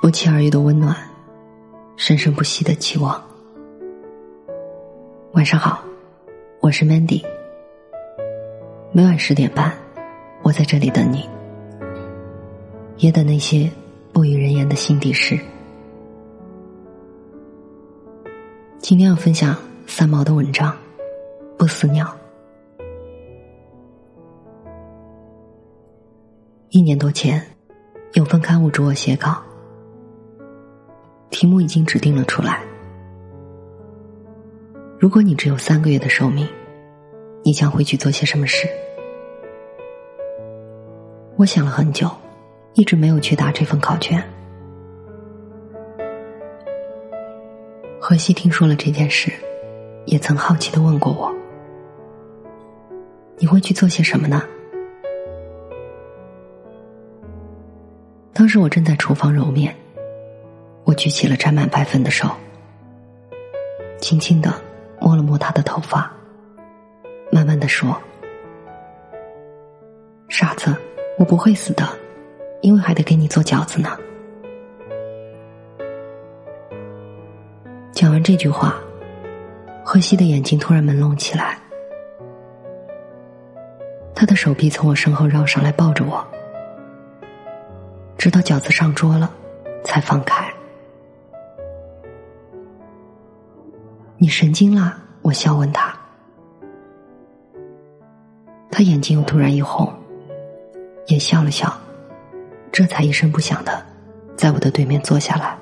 不期而遇的温暖，生生不息的期望。晚上好，我是 Mandy。每晚十点半，我在这里等你，也等那些不语人言的心底事。今天要分享三毛的文章《不死鸟》。一年多前，有份刊物找我写稿，题目已经指定了出来。如果你只有三个月的寿命，你将会去做些什么事？我想了很久，一直没有去答这份考卷。荷西听说了这件事，也曾好奇的问过我：“你会去做些什么呢？”当时我正在厨房揉面，我举起了沾满白粉的手，轻轻的摸了摸他的头发，慢慢的说：“傻子，我不会死的，因为还得给你做饺子呢。”讲完这句话，荷西的眼睛突然朦胧起来，他的手臂从我身后绕上来抱着我。直到饺子上桌了，才放开。你神经啦！我笑问他，他眼睛又突然一红，也笑了笑，这才一声不响的在我的对面坐下来。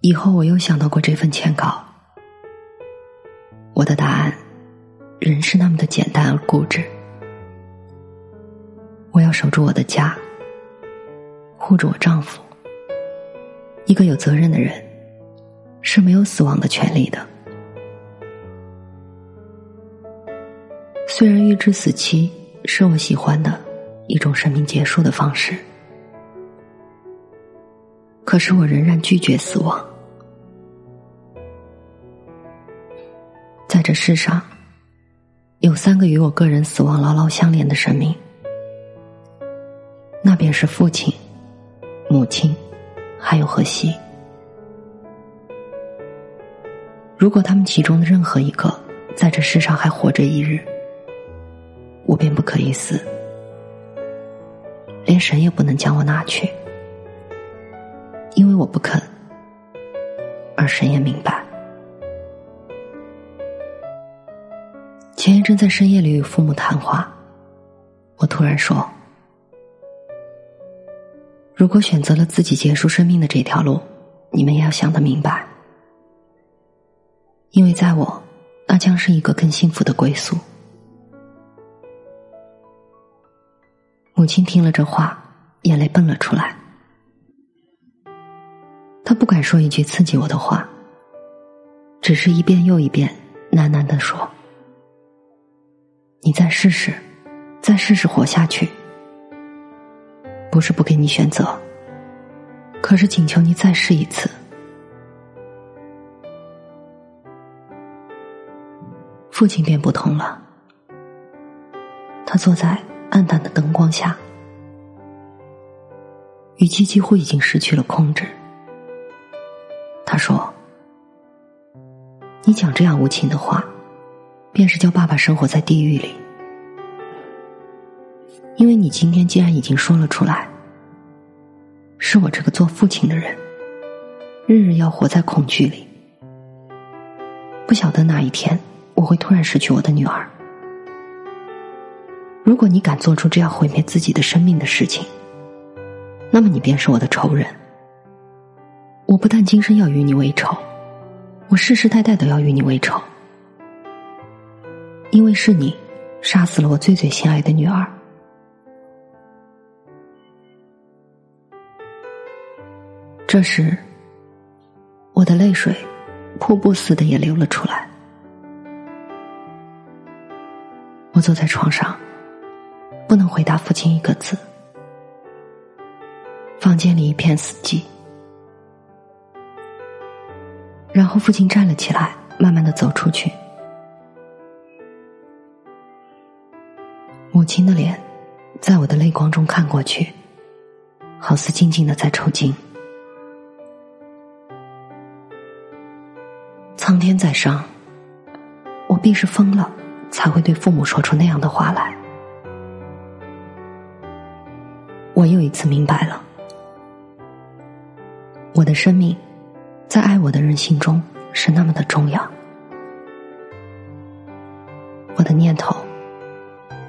以后我又想到过这份签稿，我的答案仍是那么的简单而固执。我要守住我的家，护着我丈夫。一个有责任的人是没有死亡的权利的。虽然预知死期是我喜欢的一种生命结束的方式，可是我仍然拒绝死亡。在这世上，有三个与我个人死亡牢牢相连的生命。那便是父亲、母亲，还有荷西。如果他们其中的任何一个在这世上还活着一日，我便不可以死，连神也不能将我拿去，因为我不肯，而神也明白。前一阵在深夜里与父母谈话，我突然说。如果选择了自己结束生命的这条路，你们也要想得明白，因为在我，那将是一个更幸福的归宿。母亲听了这话，眼泪蹦了出来。她不敢说一句刺激我的话，只是一遍又一遍喃喃的说：“你再试试，再试试活下去。”不是不给你选择，可是请求你再试一次。父亲便不同了，他坐在暗淡的灯光下，语气几乎已经失去了控制。他说：“你讲这样无情的话，便是叫爸爸生活在地狱里。”因为你今天既然已经说了出来，是我这个做父亲的人，日日要活在恐惧里，不晓得哪一天我会突然失去我的女儿。如果你敢做出这样毁灭自己的生命的事情，那么你便是我的仇人。我不但今生要与你为仇，我世世代代都要与你为仇，因为是你杀死了我最最心爱的女儿。这时，我的泪水瀑布似的也流了出来。我坐在床上，不能回答父亲一个字。房间里一片死寂。然后父亲站了起来，慢慢的走出去。母亲的脸在我的泪光中看过去，好似静静的在抽筋。天在上，我必是疯了，才会对父母说出那样的话来。我又一次明白了，我的生命，在爱我的人心中是那么的重要。我的念头。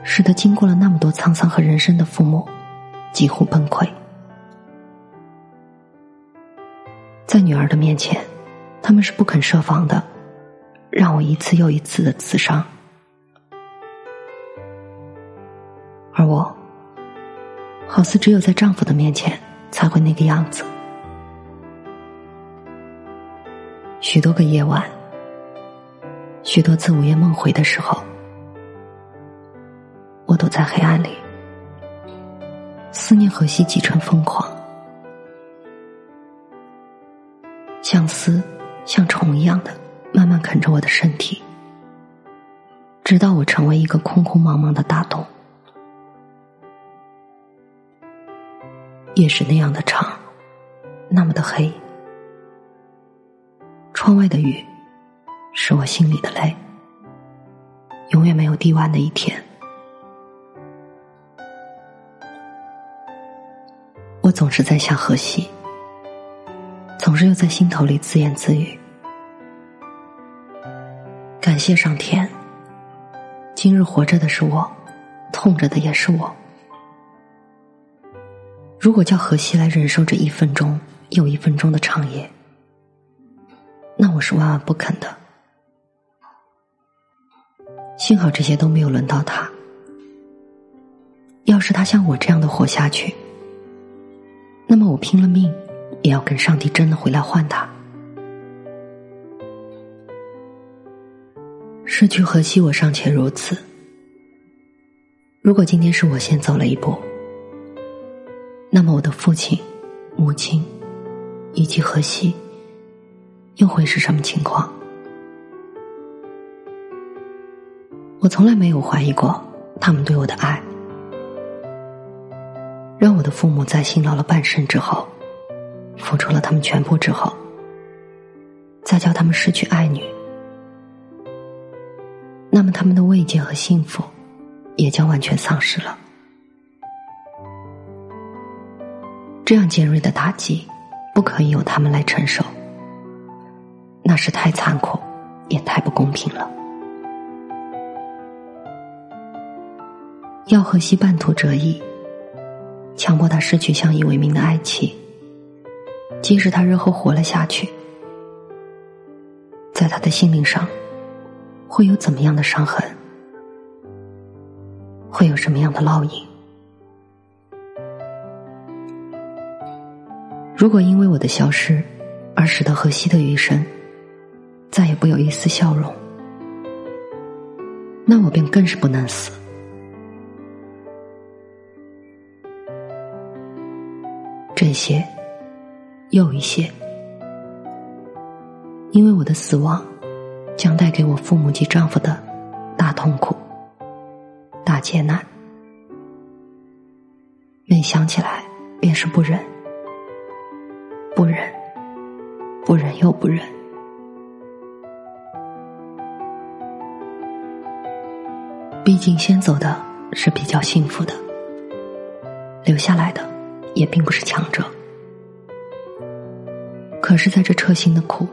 使得经过了那么多沧桑和人生的父母几乎崩溃，在女儿的面前，他们是不肯设防的，让我一次又一次的刺伤，而我好似只有在丈夫的面前才会那个样子。许多个夜晚，许多次午夜梦回的时候。我躲在黑暗里，思念何西几成疯狂，相思像虫一样的慢慢啃着我的身体，直到我成为一个空空茫茫的大洞。夜是那样的长，那么的黑，窗外的雨是我心里的泪，永远没有滴完的一天。我总是在想荷西，总是又在心头里自言自语：感谢上天，今日活着的是我，痛着的也是我。如果叫荷西来忍受这一分钟又一分钟的长夜，那我是万万不肯的。幸好这些都没有轮到他。要是他像我这样的活下去，那么我拼了命，也要跟上帝真的回来换他。失去荷西，我尚且如此。如果今天是我先走了一步，那么我的父亲、母亲以及荷西，又会是什么情况？我从来没有怀疑过他们对我的爱。让我的父母在辛劳了半生之后，付出了他们全部之后，再叫他们失去爱女，那么他们的慰藉和幸福也将完全丧失了。这样尖锐的打击，不可以由他们来承受，那是太残酷，也太不公平了。要荷西半途折翼。强迫他失去相依为命的爱情，即使他日后活了下去，在他的心灵上，会有怎么样的伤痕？会有什么样的烙印？如果因为我的消失，而使得荷西的余生再也不有一丝笑容，那我便更是不能死。这些，又一些，因为我的死亡将带给我父母及丈夫的大痛苦、大劫难，每想起来便是不忍，不忍，不忍又不忍。毕竟先走的是比较幸福的，留下来的。也并不是强者，可是，在这彻心的苦、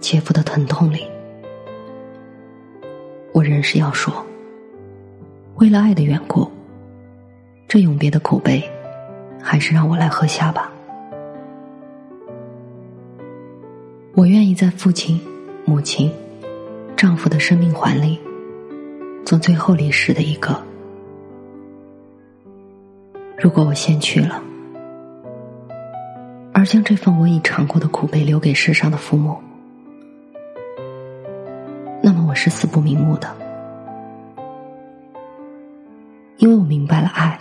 切肤的疼痛里，我仍是要说：为了爱的缘故，这永别的苦悲，还是让我来喝下吧。我愿意在父亲、母亲、丈夫的生命环里，做最后离世的一个。如果我先去了。而将这份我已尝过的苦悲留给世上的父母，那么我是死不瞑目的，因为我明白了爱，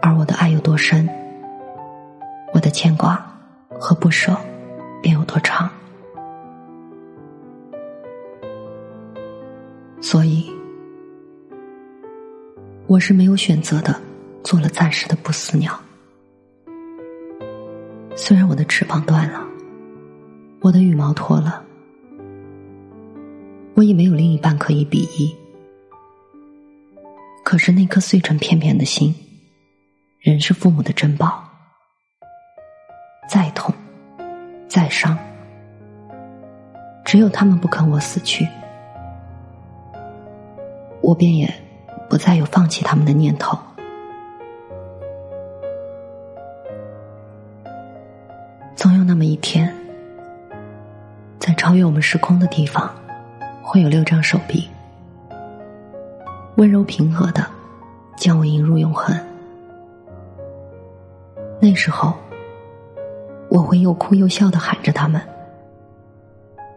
而我的爱有多深，我的牵挂和不舍便有多长。所以，我是没有选择的，做了暂时的不死鸟。虽然我的翅膀断了，我的羽毛脱了，我已没有另一半可以比翼，可是那颗碎成片片的心，仍是父母的珍宝。再痛，再伤。只有他们不肯我死去，我便也不再有放弃他们的念头。那么一天，在超越我们时空的地方，会有六张手臂，温柔平和的将我引入永恒。那时候，我会又哭又笑的喊着他们。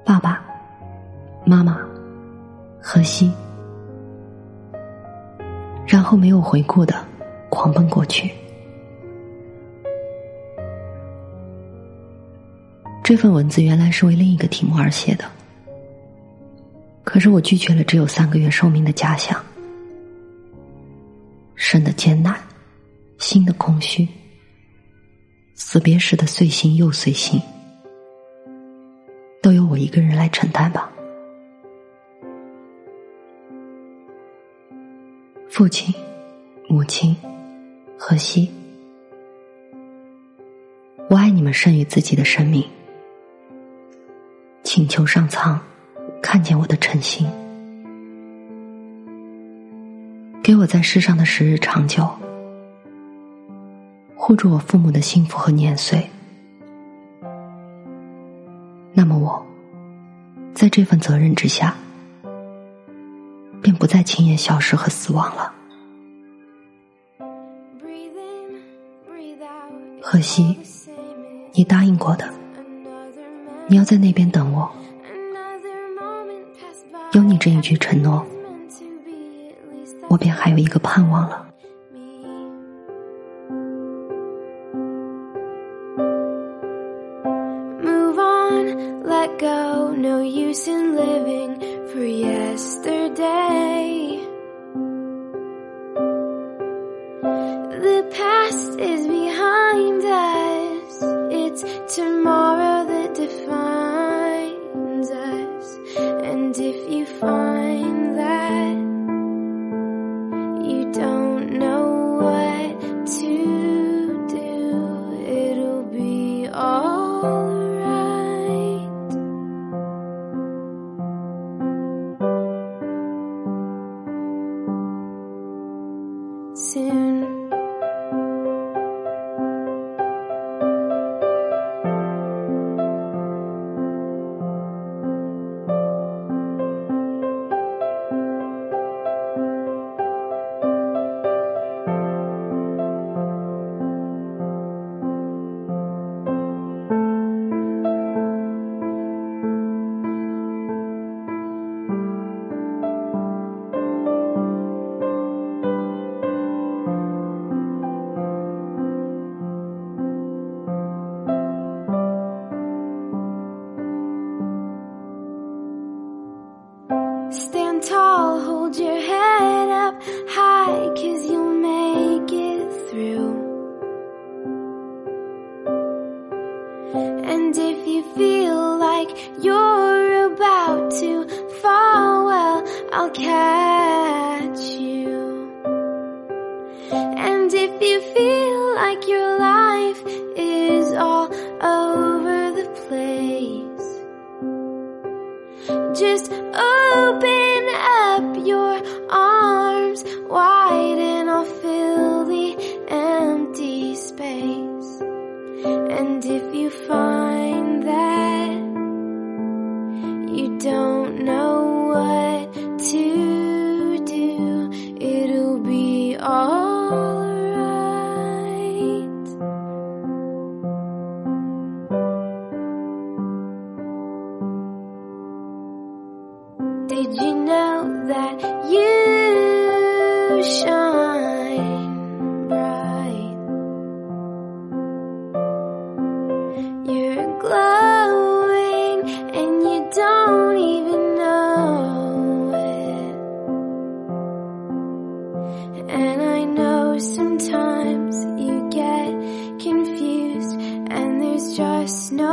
爸爸妈妈，荷西，然后没有回顾的狂奔过去。这份文字原来是为另一个题目而写的，可是我拒绝了只有三个月寿命的假想，生的艰难，心的空虚，死别时的碎心又碎心。都由我一个人来承担吧。父亲、母亲、荷西，我爱你们胜于自己的生命。请求上苍看见我的诚心，给我在世上的时日长久，护住我父母的幸福和年岁。那么我，在这份责任之下，便不再轻言消失和死亡了。荷西，你答应过的，你要在那边等我。有你这一句承诺，我便还有一个盼望了。Did you know that you shine bright? You're glowing and you don't even know it. And I know sometimes you get confused, and there's just no